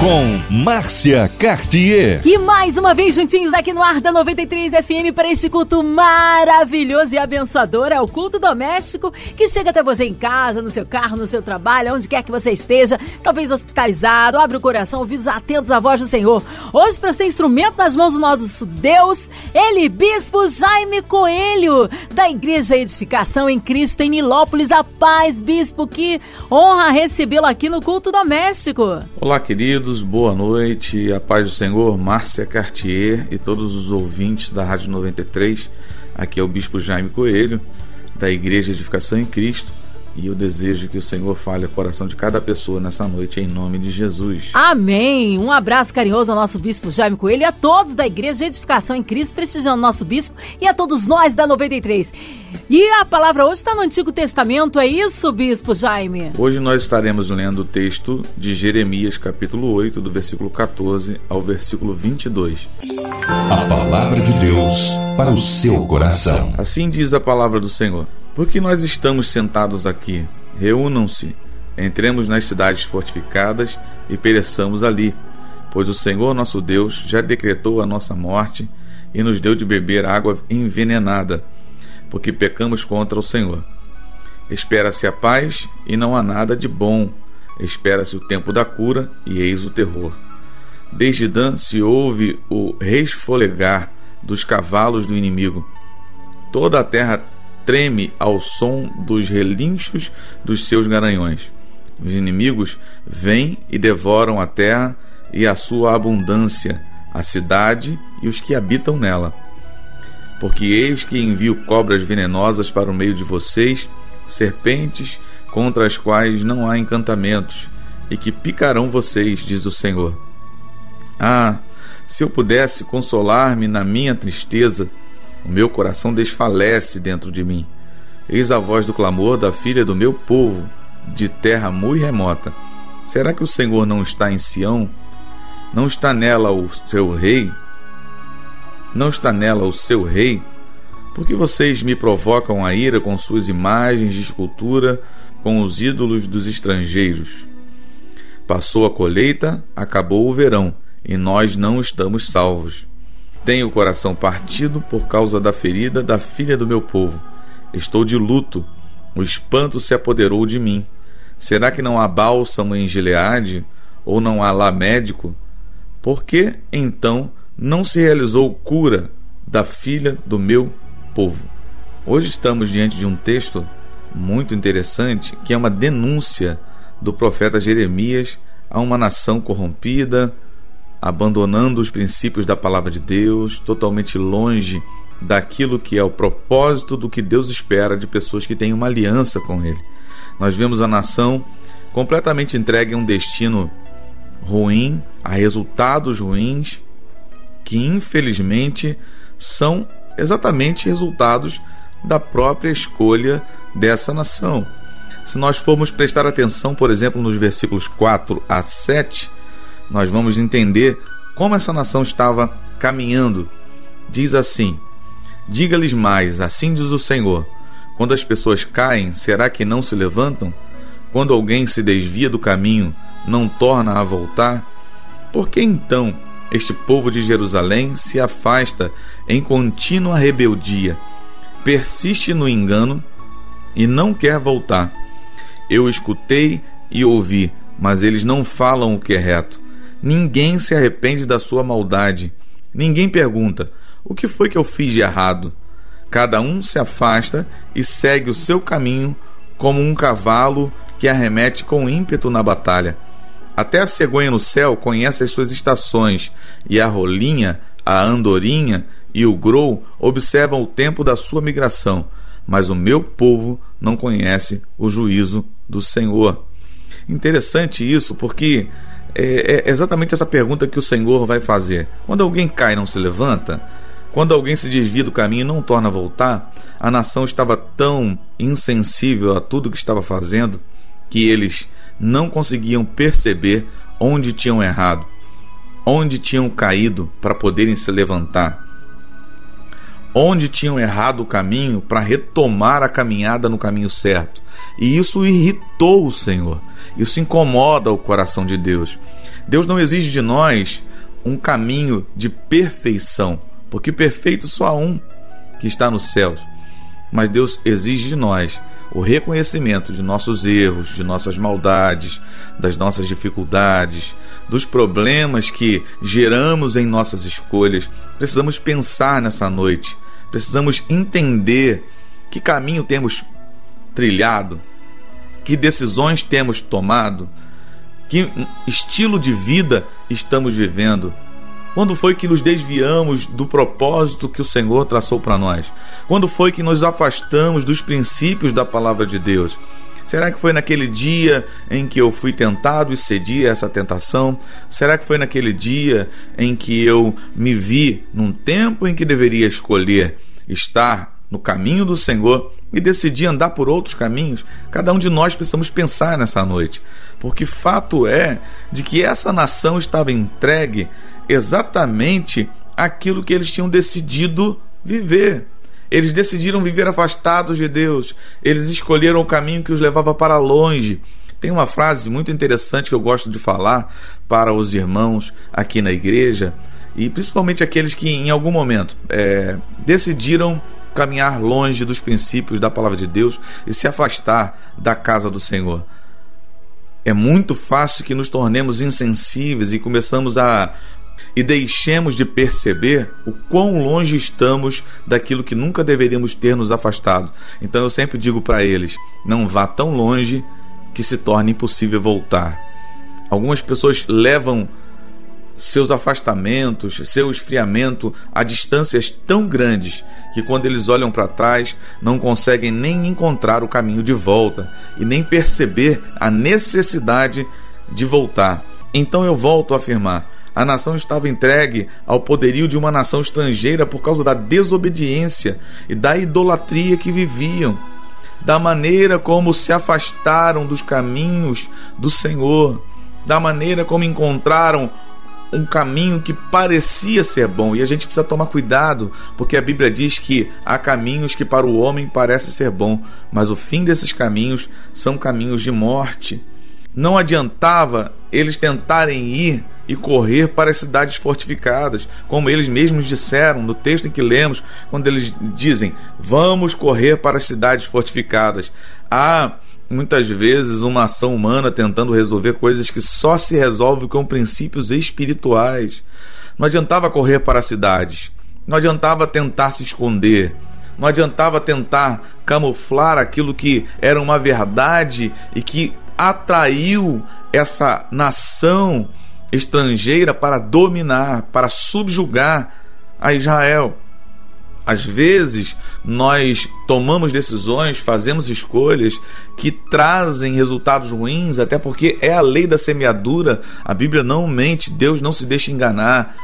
com Márcia Cartier. E mais uma vez juntinhos aqui no ar da 93 FM para este culto maravilhoso e abençoador. É o culto doméstico que chega até você em casa, no seu carro, no seu trabalho, onde quer que você esteja, talvez hospitalizado. Abre o coração, ouvidos atentos à voz do Senhor. Hoje, para ser instrumento nas mãos do nosso Deus, ele, Bispo Jaime Coelho, da Igreja Edificação em Cristo em Nilópolis. A paz, Bispo, que honra recebê-lo aqui no culto doméstico. Olá, queridos boa noite, a paz do Senhor, Márcia Cartier e todos os ouvintes da Rádio 93. Aqui é o Bispo Jaime Coelho, da Igreja Edificação em Cristo. E eu desejo que o Senhor fale o coração de cada pessoa nessa noite, em nome de Jesus. Amém! Um abraço carinhoso ao nosso bispo Jaime Coelho e a todos da Igreja de Edificação em Cristo, prestigiando o nosso bispo e a todos nós da 93. E a palavra hoje está no Antigo Testamento, é isso, bispo Jaime? Hoje nós estaremos lendo o texto de Jeremias, capítulo 8, do versículo 14 ao versículo 22. A palavra de Deus para o seu coração. Assim diz a palavra do Senhor. Por que nós estamos sentados aqui? Reúnam-se, entremos nas cidades fortificadas e pereçamos ali, pois o Senhor nosso Deus já decretou a nossa morte e nos deu de beber água envenenada, porque pecamos contra o Senhor. Espera-se a paz e não há nada de bom. Espera-se o tempo da cura e eis o terror. Desde Dan se ouve o resfolegar dos cavalos do inimigo. Toda a terra treme ao som dos relinchos dos seus garanhões. Os inimigos vêm e devoram a terra e a sua abundância, a cidade e os que habitam nela. Porque eis que envio cobras venenosas para o meio de vocês, serpentes contra as quais não há encantamentos, e que picarão vocês, diz o Senhor. Ah, se eu pudesse consolar-me na minha tristeza, o meu coração desfalece dentro de mim. Eis a voz do clamor da filha do meu povo, de terra muito remota. Será que o Senhor não está em Sião? Não está nela o seu rei? Não está nela o seu rei? Porque vocês me provocam a ira com suas imagens de escultura, com os ídolos dos estrangeiros. Passou a colheita, acabou o verão, e nós não estamos salvos. Tenho o coração partido por causa da ferida da filha do meu povo. Estou de luto. O espanto se apoderou de mim. Será que não há bálsamo em Gileade? Ou não há lá médico? Por que, então, não se realizou cura da filha do meu povo? Hoje estamos diante de um texto muito interessante que é uma denúncia do profeta Jeremias a uma nação corrompida, abandonando os princípios da palavra de Deus, totalmente longe daquilo que é o propósito do que Deus espera de pessoas que têm uma aliança com Ele. Nós vemos a nação completamente entregue a um destino ruim, a resultados ruins, que infelizmente são exatamente resultados da própria escolha dessa nação. Se nós formos prestar atenção, por exemplo, nos versículos 4 a 7, nós vamos entender como essa nação estava caminhando. Diz assim: Diga-lhes mais, assim diz o Senhor: quando as pessoas caem, será que não se levantam? Quando alguém se desvia do caminho, não torna a voltar? Por que então este povo de Jerusalém se afasta em contínua rebeldia, persiste no engano e não quer voltar? Eu escutei e ouvi, mas eles não falam o que é reto. Ninguém se arrepende da sua maldade. Ninguém pergunta: o que foi que eu fiz de errado? Cada um se afasta e segue o seu caminho como um cavalo que arremete com ímpeto na batalha. Até a cegonha no céu conhece as suas estações, e a rolinha, a andorinha e o grou observam o tempo da sua migração, mas o meu povo não conhece o juízo do Senhor. Interessante isso, porque é, é exatamente essa pergunta que o Senhor vai fazer. Quando alguém cai e não se levanta, quando alguém se desvia do caminho e não torna a voltar, a nação estava tão insensível a tudo que estava fazendo que eles não conseguiam perceber onde tinham errado, onde tinham caído para poderem se levantar. onde tinham errado o caminho para retomar a caminhada no caminho certo. E isso irritou o Senhor. Isso incomoda o coração de Deus. Deus não exige de nós um caminho de perfeição, porque perfeito só há um que está nos céus. Mas Deus exige de nós o reconhecimento de nossos erros, de nossas maldades, das nossas dificuldades, dos problemas que geramos em nossas escolhas. Precisamos pensar nessa noite, precisamos entender que caminho temos trilhado, que decisões temos tomado, que estilo de vida estamos vivendo. Quando foi que nos desviamos do propósito que o Senhor traçou para nós? Quando foi que nos afastamos dos princípios da palavra de Deus? Será que foi naquele dia em que eu fui tentado e cedi a essa tentação? Será que foi naquele dia em que eu me vi num tempo em que deveria escolher estar no caminho do Senhor e decidi andar por outros caminhos? Cada um de nós precisamos pensar nessa noite, porque fato é de que essa nação estava entregue exatamente aquilo que eles tinham decidido viver. Eles decidiram viver afastados de Deus. Eles escolheram o caminho que os levava para longe. Tem uma frase muito interessante que eu gosto de falar para os irmãos aqui na igreja, e principalmente aqueles que em algum momento é, decidiram caminhar longe dos princípios da palavra de Deus e se afastar da casa do Senhor. É muito fácil que nos tornemos insensíveis e começamos a e deixemos de perceber o quão longe estamos daquilo que nunca deveríamos ter nos afastado. Então eu sempre digo para eles: não vá tão longe que se torne impossível voltar. Algumas pessoas levam seus afastamentos, seu esfriamento a distâncias tão grandes que quando eles olham para trás não conseguem nem encontrar o caminho de volta e nem perceber a necessidade de voltar. Então eu volto a afirmar: a nação estava entregue ao poderio de uma nação estrangeira por causa da desobediência e da idolatria que viviam, da maneira como se afastaram dos caminhos do Senhor, da maneira como encontraram um caminho que parecia ser bom. E a gente precisa tomar cuidado, porque a Bíblia diz que há caminhos que para o homem parece ser bom, mas o fim desses caminhos são caminhos de morte. Não adiantava eles tentarem ir e correr para as cidades fortificadas, como eles mesmos disseram no texto em que lemos, quando eles dizem: Vamos correr para as cidades fortificadas. Há muitas vezes uma ação humana tentando resolver coisas que só se resolve com princípios espirituais. Não adiantava correr para as cidades, não adiantava tentar se esconder, não adiantava tentar camuflar aquilo que era uma verdade e que atraiu essa nação estrangeira para dominar, para subjugar a Israel. Às vezes, nós tomamos decisões, fazemos escolhas que trazem resultados ruins, até porque é a lei da semeadura. A Bíblia não mente, Deus não se deixa enganar.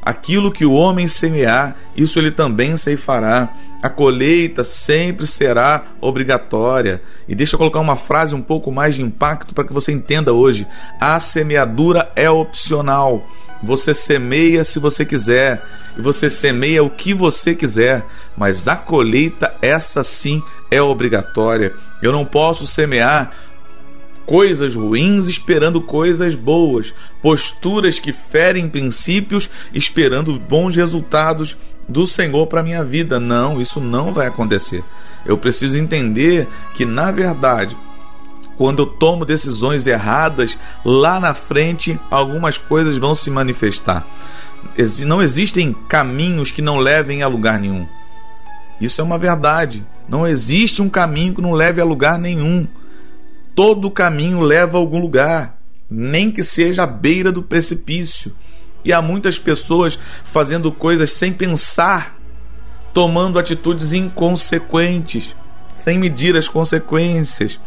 Aquilo que o homem semear, isso ele também ceifará. A colheita sempre será obrigatória. E deixa eu colocar uma frase um pouco mais de impacto para que você entenda hoje. A semeadura é opcional. Você semeia se você quiser, e você semeia o que você quiser, mas a colheita, essa sim, é obrigatória. Eu não posso semear coisas ruins esperando coisas boas, posturas que ferem princípios esperando bons resultados do Senhor para minha vida. Não, isso não vai acontecer. Eu preciso entender que na verdade, quando eu tomo decisões erradas, lá na frente algumas coisas vão se manifestar. Não existem caminhos que não levem a lugar nenhum. Isso é uma verdade. Não existe um caminho que não leve a lugar nenhum. Todo caminho leva a algum lugar, nem que seja à beira do precipício. E há muitas pessoas fazendo coisas sem pensar, tomando atitudes inconsequentes, sem medir as consequências,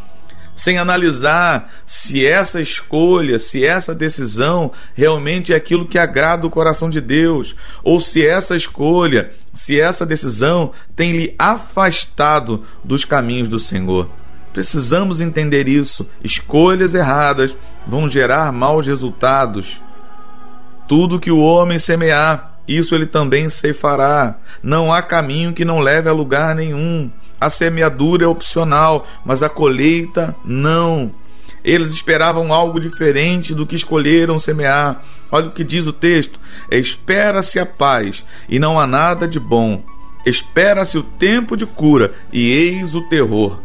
sem analisar se essa escolha, se essa decisão realmente é aquilo que agrada o coração de Deus, ou se essa escolha, se essa decisão tem lhe afastado dos caminhos do Senhor. Precisamos entender isso. Escolhas erradas vão gerar maus resultados. Tudo que o homem semear, isso ele também ceifará. Não há caminho que não leve a lugar nenhum. A semeadura é opcional, mas a colheita não. Eles esperavam algo diferente do que escolheram semear. Olha o que diz o texto: Espera-se a paz, e não há nada de bom. Espera-se o tempo de cura, e eis o terror.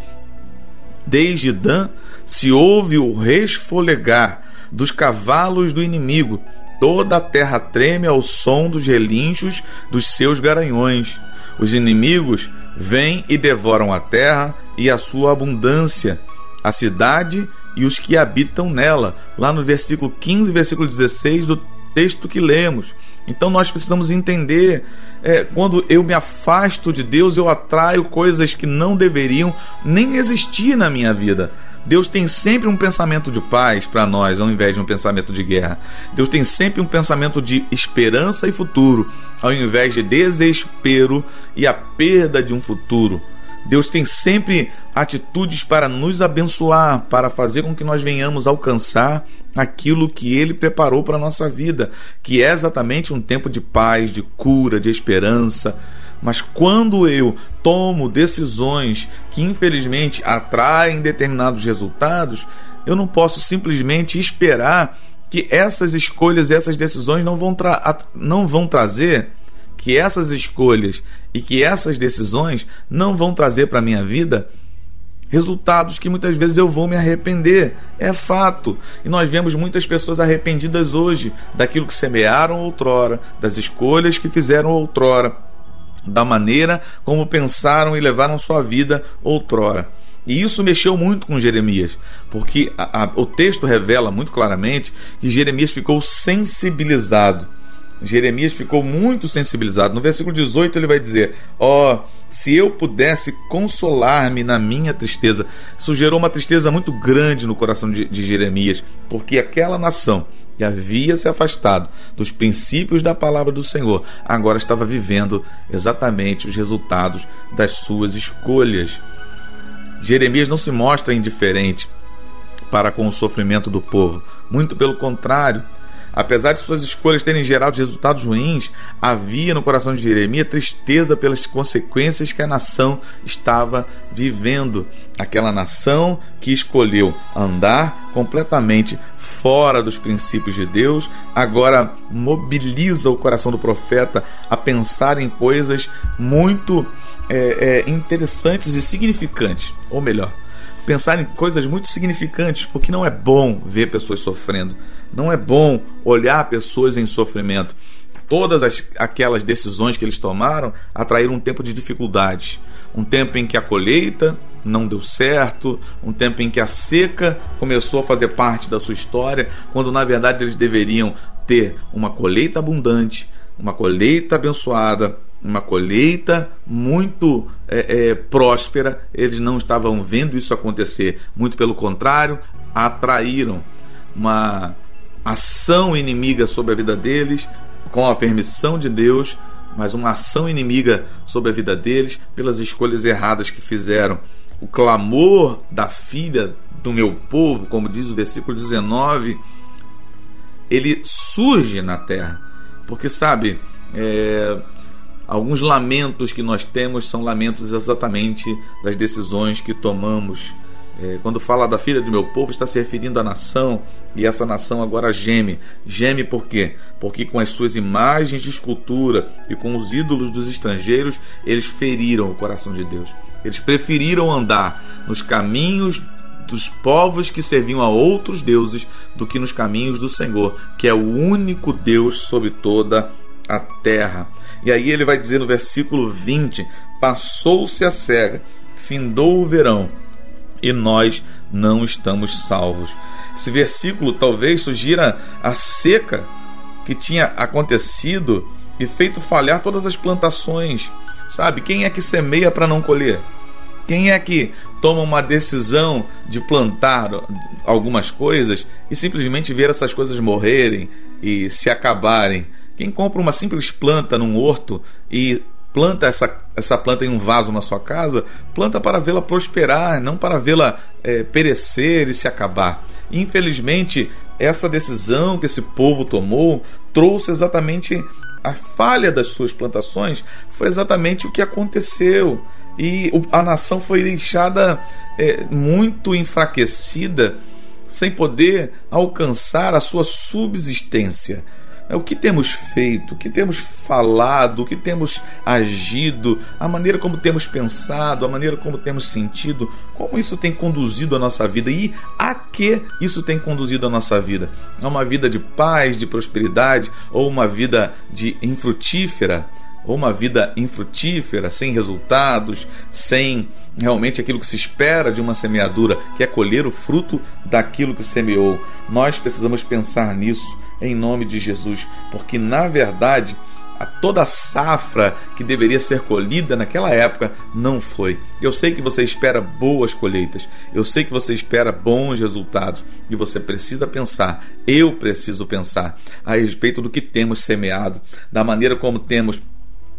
Desde Dan se ouve o resfolegar dos cavalos do inimigo. Toda a terra treme ao som dos relinchos dos seus garanhões. Os inimigos vêm e devoram a terra e a sua abundância, a cidade e os que habitam nela, lá no versículo 15, versículo 16 do texto que lemos. Então nós precisamos entender, é, quando eu me afasto de Deus, eu atraio coisas que não deveriam nem existir na minha vida. Deus tem sempre um pensamento de paz para nós, ao invés de um pensamento de guerra. Deus tem sempre um pensamento de esperança e futuro, ao invés de desespero e a perda de um futuro. Deus tem sempre atitudes para nos abençoar, para fazer com que nós venhamos alcançar aquilo que Ele preparou para a nossa vida, que é exatamente um tempo de paz, de cura, de esperança. Mas quando eu tomo decisões que infelizmente atraem determinados resultados, eu não posso simplesmente esperar que essas escolhas e essas decisões não vão, não vão trazer que essas escolhas e que essas decisões não vão trazer para minha vida resultados que muitas vezes eu vou me arrepender. É fato. E nós vemos muitas pessoas arrependidas hoje daquilo que semearam outrora, das escolhas que fizeram outrora, da maneira como pensaram e levaram sua vida outrora. E isso mexeu muito com Jeremias, porque a, a, o texto revela muito claramente que Jeremias ficou sensibilizado Jeremias ficou muito sensibilizado. No versículo 18 ele vai dizer: Ó, oh, se eu pudesse consolar-me na minha tristeza. Isso gerou uma tristeza muito grande no coração de, de Jeremias, porque aquela nação que havia se afastado dos princípios da palavra do Senhor, agora estava vivendo exatamente os resultados das suas escolhas. Jeremias não se mostra indiferente para com o sofrimento do povo, muito pelo contrário, Apesar de suas escolhas terem gerado resultados ruins, havia no coração de Jeremias tristeza pelas consequências que a nação estava vivendo. Aquela nação que escolheu andar completamente fora dos princípios de Deus, agora mobiliza o coração do profeta a pensar em coisas muito é, é, interessantes e significantes, ou melhor, pensar em coisas muito significantes, porque não é bom ver pessoas sofrendo, não é bom olhar pessoas em sofrimento. Todas as, aquelas decisões que eles tomaram atraíram um tempo de dificuldades, um tempo em que a colheita não deu certo, um tempo em que a seca começou a fazer parte da sua história, quando na verdade eles deveriam ter uma colheita abundante, uma colheita abençoada, uma colheita muito é, é, próspera, eles não estavam vendo isso acontecer. Muito pelo contrário, atraíram uma ação inimiga sobre a vida deles, com a permissão de Deus, mas uma ação inimiga sobre a vida deles pelas escolhas erradas que fizeram. O clamor da filha do meu povo, como diz o versículo 19, ele surge na terra. Porque, sabe, é, Alguns lamentos que nós temos são lamentos exatamente das decisões que tomamos. É, quando fala da filha do meu povo, está se referindo à nação, e essa nação agora geme. Geme por quê? Porque com as suas imagens de escultura e com os ídolos dos estrangeiros, eles feriram o coração de Deus. Eles preferiram andar nos caminhos dos povos que serviam a outros deuses do que nos caminhos do Senhor, que é o único Deus sobre toda a terra. E aí ele vai dizer no versículo 20: Passou-se a cega, findou o verão, e nós não estamos salvos. Esse versículo talvez sugira a seca que tinha acontecido e feito falhar todas as plantações. Sabe, quem é que semeia para não colher? Quem é que toma uma decisão de plantar algumas coisas e simplesmente ver essas coisas morrerem e se acabarem? Quem compra uma simples planta num horto e planta essa, essa planta em um vaso na sua casa, planta para vê-la prosperar, não para vê-la é, perecer e se acabar. Infelizmente, essa decisão que esse povo tomou trouxe exatamente a falha das suas plantações foi exatamente o que aconteceu. E a nação foi deixada é, muito enfraquecida, sem poder alcançar a sua subsistência. É o que temos feito, o que temos falado, o que temos agido, a maneira como temos pensado, a maneira como temos sentido, como isso tem conduzido a nossa vida e a que isso tem conduzido a nossa vida? A uma vida de paz, de prosperidade ou uma vida de infrutífera? Ou uma vida infrutífera, sem resultados, sem realmente aquilo que se espera de uma semeadura, que é colher o fruto daquilo que semeou. Nós precisamos pensar nisso em nome de Jesus, porque na verdade a toda a safra que deveria ser colhida naquela época não foi. Eu sei que você espera boas colheitas, eu sei que você espera bons resultados e você precisa pensar, eu preciso pensar a respeito do que temos semeado, da maneira como temos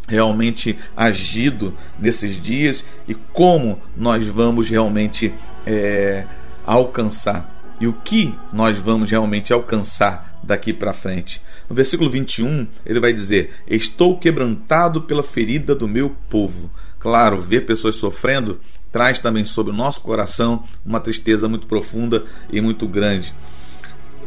realmente agido nesses dias e como nós vamos realmente é, alcançar e o que nós vamos realmente alcançar daqui para frente. No versículo 21, ele vai dizer: Estou quebrantado pela ferida do meu povo. Claro, ver pessoas sofrendo traz também sobre o nosso coração uma tristeza muito profunda e muito grande.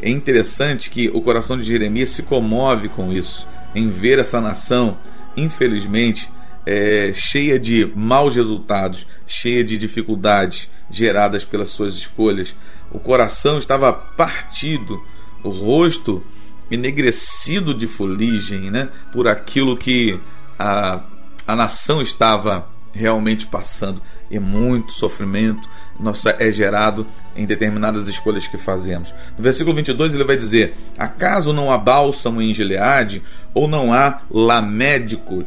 É interessante que o coração de Jeremias se comove com isso, em ver essa nação, infelizmente, é, cheia de maus resultados, cheia de dificuldades geradas pelas suas escolhas. O coração estava partido, o rosto enegrecido de fuligem, né, por aquilo que a, a nação estava realmente passando. E muito sofrimento nossa, é gerado em determinadas escolhas que fazemos. No versículo 22 ele vai dizer: Acaso não há bálsamo em Gileade, ou não há lamédico?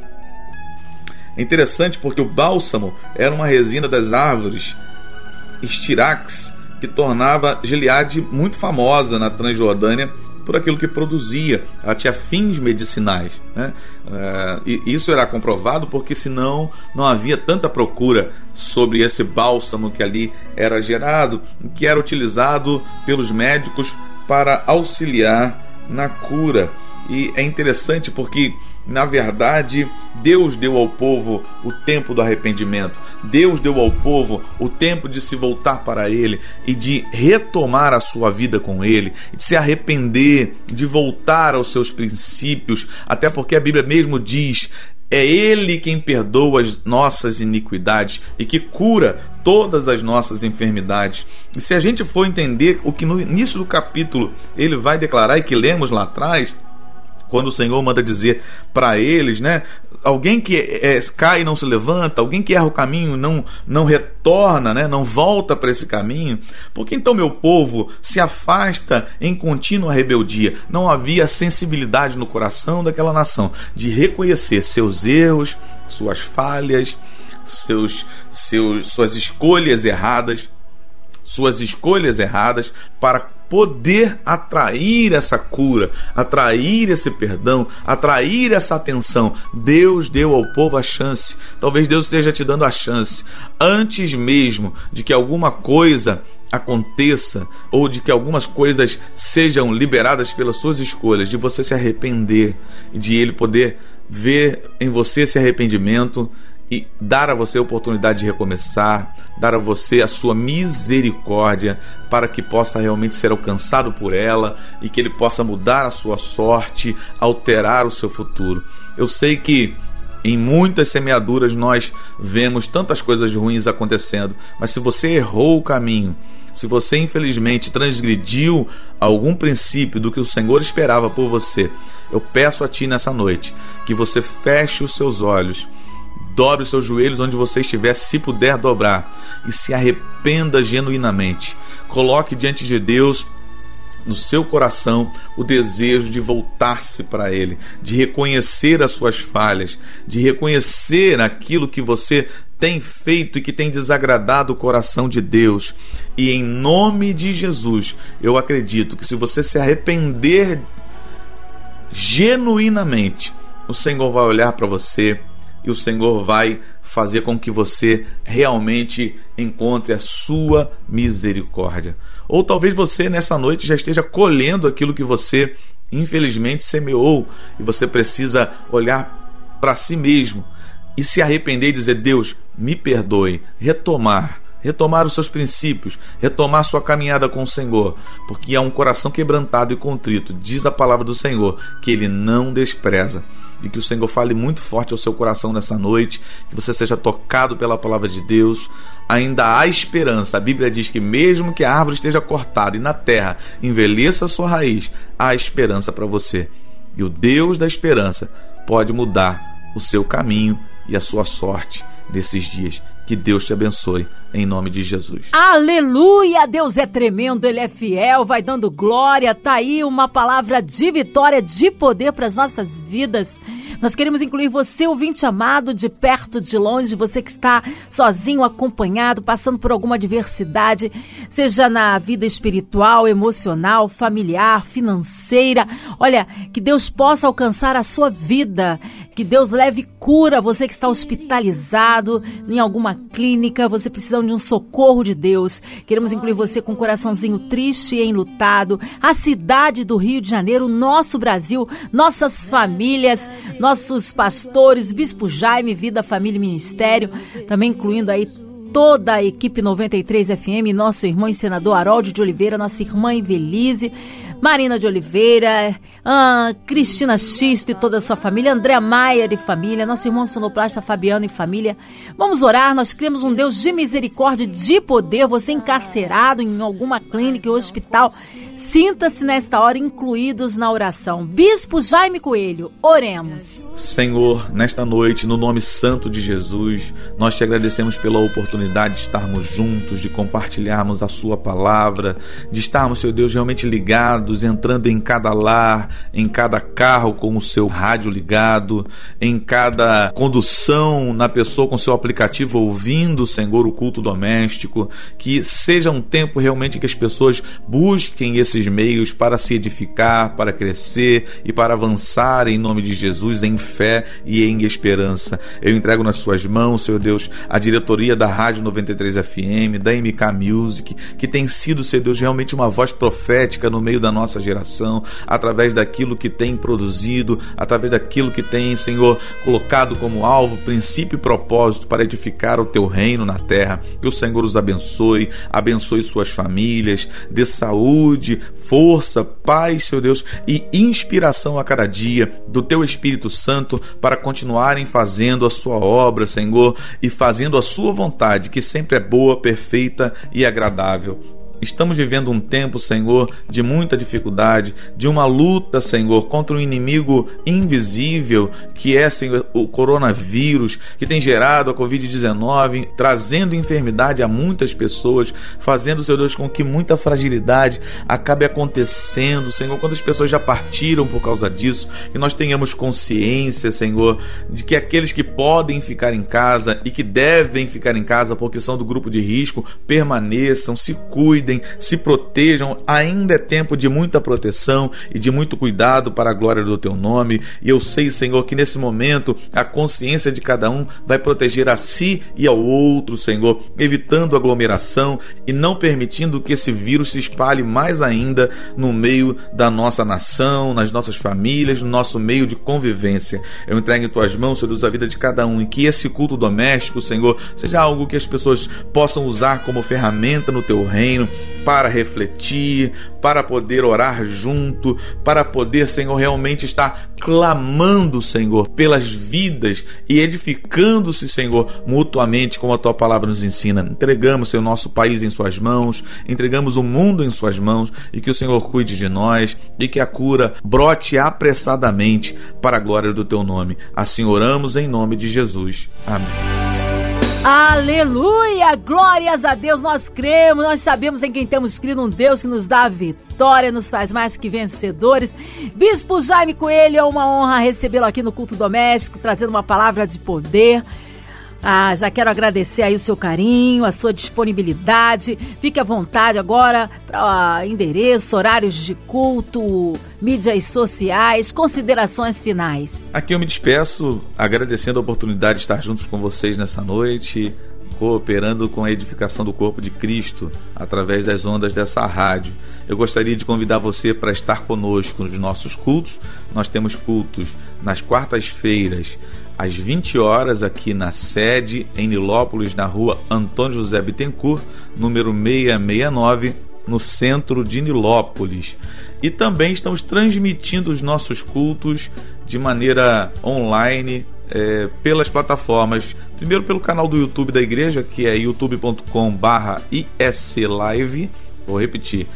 É interessante porque o bálsamo era uma resina das árvores estirax que tornava Gileade muito famosa na Transjordânia por aquilo que produzia. Ela tinha fins medicinais. Né? Uh, e isso era comprovado porque senão não havia tanta procura sobre esse bálsamo que ali era gerado, que era utilizado pelos médicos para auxiliar na cura. E é interessante porque na verdade, Deus deu ao povo o tempo do arrependimento. Deus deu ao povo o tempo de se voltar para Ele e de retomar a sua vida com Ele, de se arrepender, de voltar aos seus princípios, até porque a Bíblia mesmo diz é Ele quem perdoa as nossas iniquidades e que cura todas as nossas enfermidades. E se a gente for entender o que no início do capítulo ele vai declarar e que lemos lá atrás, quando o Senhor manda dizer para eles, né? Alguém que é, cai e não se levanta, alguém que erra o caminho não não retorna, né? Não volta para esse caminho. Porque então meu povo se afasta em contínua rebeldia. Não havia sensibilidade no coração daquela nação de reconhecer seus erros, suas falhas, seus, seus suas escolhas erradas, suas escolhas erradas para poder atrair essa cura, atrair esse perdão, atrair essa atenção. Deus deu ao povo a chance. Talvez Deus esteja te dando a chance antes mesmo de que alguma coisa aconteça ou de que algumas coisas sejam liberadas pelas suas escolhas, de você se arrepender e de ele poder ver em você esse arrependimento e dar a você a oportunidade de recomeçar, dar a você a sua misericórdia para que possa realmente ser alcançado por ela e que ele possa mudar a sua sorte, alterar o seu futuro. Eu sei que em muitas semeaduras nós vemos tantas coisas ruins acontecendo, mas se você errou o caminho, se você infelizmente transgrediu algum princípio do que o Senhor esperava por você, eu peço a ti nessa noite que você feche os seus olhos Dobre os seus joelhos onde você estiver, se puder dobrar, e se arrependa genuinamente. Coloque diante de Deus no seu coração o desejo de voltar-se para Ele, de reconhecer as suas falhas, de reconhecer aquilo que você tem feito e que tem desagradado o coração de Deus. E em nome de Jesus, eu acredito que se você se arrepender genuinamente, o Senhor vai olhar para você e o Senhor vai fazer com que você realmente encontre a sua misericórdia. Ou talvez você nessa noite já esteja colhendo aquilo que você infelizmente semeou e você precisa olhar para si mesmo e se arrepender e dizer: Deus, me perdoe, retomar, retomar os seus princípios, retomar sua caminhada com o Senhor, porque há um coração quebrantado e contrito, diz a palavra do Senhor, que ele não despreza. E que o Senhor fale muito forte ao seu coração nessa noite, que você seja tocado pela palavra de Deus. Ainda há esperança. A Bíblia diz que, mesmo que a árvore esteja cortada e na terra envelheça a sua raiz, há esperança para você. E o Deus da esperança pode mudar o seu caminho e a sua sorte nesses dias. Que Deus te abençoe, em nome de Jesus. Aleluia! Deus é tremendo, Ele é fiel, vai dando glória. Tá aí uma palavra de vitória, de poder para as nossas vidas. Nós queremos incluir você, ouvinte amado, de perto, de longe, você que está sozinho, acompanhado, passando por alguma adversidade, seja na vida espiritual, emocional, familiar, financeira. Olha, que Deus possa alcançar a sua vida, que Deus leve cura, você que está hospitalizado em alguma clínica, você precisando de um socorro de Deus. Queremos incluir você com um coraçãozinho triste e enlutado, a cidade do Rio de Janeiro, nosso Brasil, nossas famílias, nossos pastores, Bispo Jaime, Vida, Família e Ministério, também incluindo aí toda a equipe 93 FM, nosso irmão e senador Harold de Oliveira, nossa irmã Evelise, Marina de Oliveira, ah, Cristina Xista e toda a sua família, André Maier e família, nosso irmão sonoplasta Fabiano e família. Vamos orar, nós cremos um Deus de misericórdia, de poder, você encarcerado em alguma clínica ou hospital, sinta-se nesta hora incluídos na oração. Bispo Jaime Coelho, oremos. Senhor, nesta noite, no nome santo de Jesus, nós te agradecemos pela oportunidade de estarmos juntos, de compartilharmos a sua palavra, de estarmos, Senhor Deus, realmente ligados entrando em cada lar, em cada carro com o seu rádio ligado, em cada condução na pessoa com seu aplicativo ouvindo, Senhor, o culto doméstico. Que seja um tempo realmente que as pessoas busquem esses meios para se edificar, para crescer e para avançar em nome de Jesus em fé e em esperança. Eu entrego nas suas mãos, Senhor Deus, a diretoria da Rádio 93 FM, da MK Music, que tem sido, Senhor Deus, realmente uma voz profética no meio da nossa nossa geração, através daquilo que tem produzido, através daquilo que tem, Senhor, colocado como alvo, princípio e propósito para edificar o teu reino na terra. Que o Senhor os abençoe, abençoe suas famílias, dê saúde, força, paz, Senhor Deus, e inspiração a cada dia do teu Espírito Santo para continuarem fazendo a sua obra, Senhor, e fazendo a sua vontade, que sempre é boa, perfeita e agradável. Estamos vivendo um tempo, Senhor, de muita dificuldade, de uma luta, Senhor, contra um inimigo invisível que é, Senhor, o coronavírus, que tem gerado a Covid-19, trazendo enfermidade a muitas pessoas, fazendo, Senhor Deus, com que muita fragilidade acabe acontecendo, Senhor, quantas pessoas já partiram por causa disso, que nós tenhamos consciência, Senhor, de que aqueles que podem ficar em casa e que devem ficar em casa porque são do grupo de risco, permaneçam, se cuidem cuidem, se protejam. Ainda é tempo de muita proteção e de muito cuidado para a glória do teu nome. E eu sei, Senhor, que nesse momento a consciência de cada um vai proteger a si e ao outro, Senhor, evitando aglomeração e não permitindo que esse vírus se espalhe mais ainda no meio da nossa nação, nas nossas famílias, no nosso meio de convivência. Eu entrego em tuas mãos, Senhor a vida de cada um e que esse culto doméstico, Senhor, seja algo que as pessoas possam usar como ferramenta no teu reino, para refletir, para poder orar junto, para poder, Senhor, realmente estar clamando, Senhor, pelas vidas e edificando-se, Senhor, mutuamente, como a tua palavra nos ensina. Entregamos, Senhor, nosso país em Suas mãos, entregamos o mundo em Suas mãos e que o Senhor cuide de nós e que a cura brote apressadamente para a glória do teu nome. Assim oramos em nome de Jesus. Amém. Aleluia! Glórias a Deus, nós cremos, nós sabemos em quem temos crido, um Deus que nos dá a vitória, nos faz mais que vencedores. Bispo Jaime Coelho, é uma honra recebê-lo aqui no culto doméstico, trazendo uma palavra de poder. Ah, já quero agradecer aí o seu carinho, a sua disponibilidade. Fique à vontade agora para endereço, horários de culto, mídias sociais, considerações finais. Aqui eu me despeço agradecendo a oportunidade de estar juntos com vocês nessa noite cooperando com a edificação do corpo de Cristo através das ondas dessa rádio. Eu gostaria de convidar você para estar conosco nos nossos cultos. Nós temos cultos nas quartas-feiras, às 20 horas, aqui na sede, em Nilópolis, na rua Antônio José Bittencourt, número 669, no centro de Nilópolis. E também estamos transmitindo os nossos cultos de maneira online é, pelas plataformas. Primeiro pelo canal do YouTube da igreja, que é youtube.com/islive. Vou repetir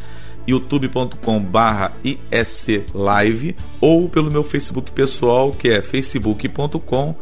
youtube.com/barra islive ou pelo meu Facebook pessoal, que é facebook.com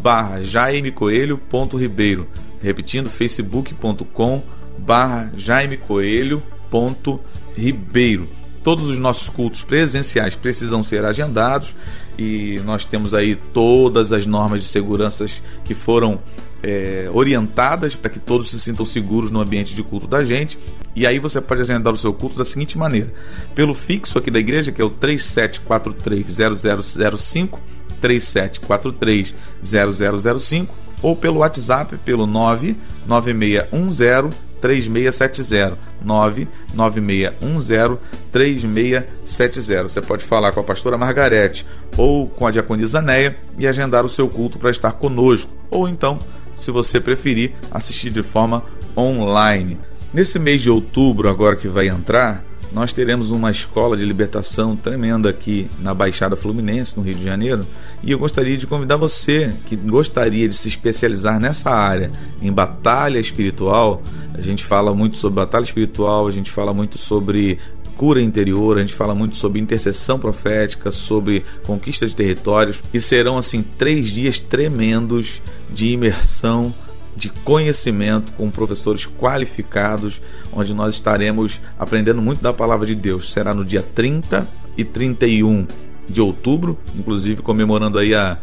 barra Jaime Coelho ponto Ribeiro. Repetindo, facebook.com barra Jaime Coelho ponto Ribeiro. Todos os nossos cultos presenciais precisam ser agendados e nós temos aí todas as normas de segurança que foram é, orientadas para que todos se sintam seguros no ambiente de culto da gente. E aí você pode agendar o seu culto da seguinte maneira: pelo fixo aqui da igreja, que é o 37430005, 37430005, ou pelo WhatsApp pelo 99610 3670 99610 3670. Você pode falar com a pastora Margarete ou com a diaconisa Neia e agendar o seu culto para estar conosco, ou então se você preferir, assistir de forma online. Nesse mês de outubro, agora que vai entrar, nós teremos uma escola de libertação tremenda aqui na Baixada Fluminense, no Rio de Janeiro, e eu gostaria de convidar você que gostaria de se especializar nessa área, em batalha espiritual. A gente fala muito sobre batalha espiritual, a gente fala muito sobre cura interior, a gente fala muito sobre intercessão profética, sobre conquista de territórios, e serão assim três dias tremendos de imersão de conhecimento com professores qualificados, onde nós estaremos aprendendo muito da palavra de Deus. Será no dia 30 e 31 de outubro, inclusive comemorando aí a,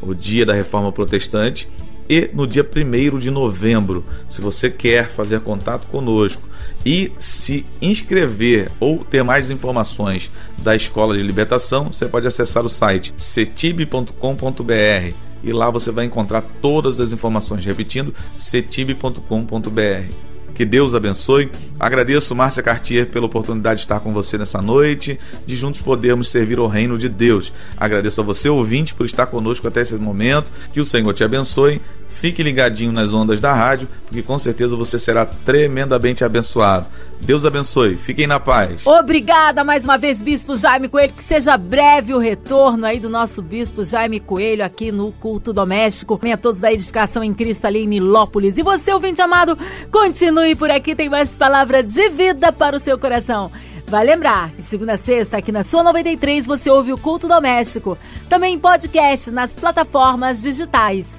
o dia da reforma protestante, e no dia 1 de novembro. Se você quer fazer contato conosco e se inscrever ou ter mais informações da Escola de Libertação, você pode acessar o site cetib.com.br e lá você vai encontrar todas as informações. Repetindo, cetib.com.br. Que Deus abençoe. Agradeço, Márcia Cartier, pela oportunidade de estar com você nessa noite, de juntos podermos servir ao reino de Deus. Agradeço a você, ouvinte, por estar conosco até esse momento. Que o Senhor te abençoe. Fique ligadinho nas ondas da rádio, porque com certeza você será tremendamente abençoado. Deus abençoe. Fiquem na paz. Obrigada mais uma vez, Bispo Jaime Coelho. Que seja breve o retorno aí do nosso Bispo Jaime Coelho aqui no culto doméstico. Venha todos da edificação em Cristo ali em Nilópolis. E você, ouvinte amado, continue por aqui. Tem mais palavra de vida para o seu coração. Vai lembrar, de segunda a sexta, aqui na sua 93, você ouve o culto doméstico. Também em podcast nas plataformas digitais.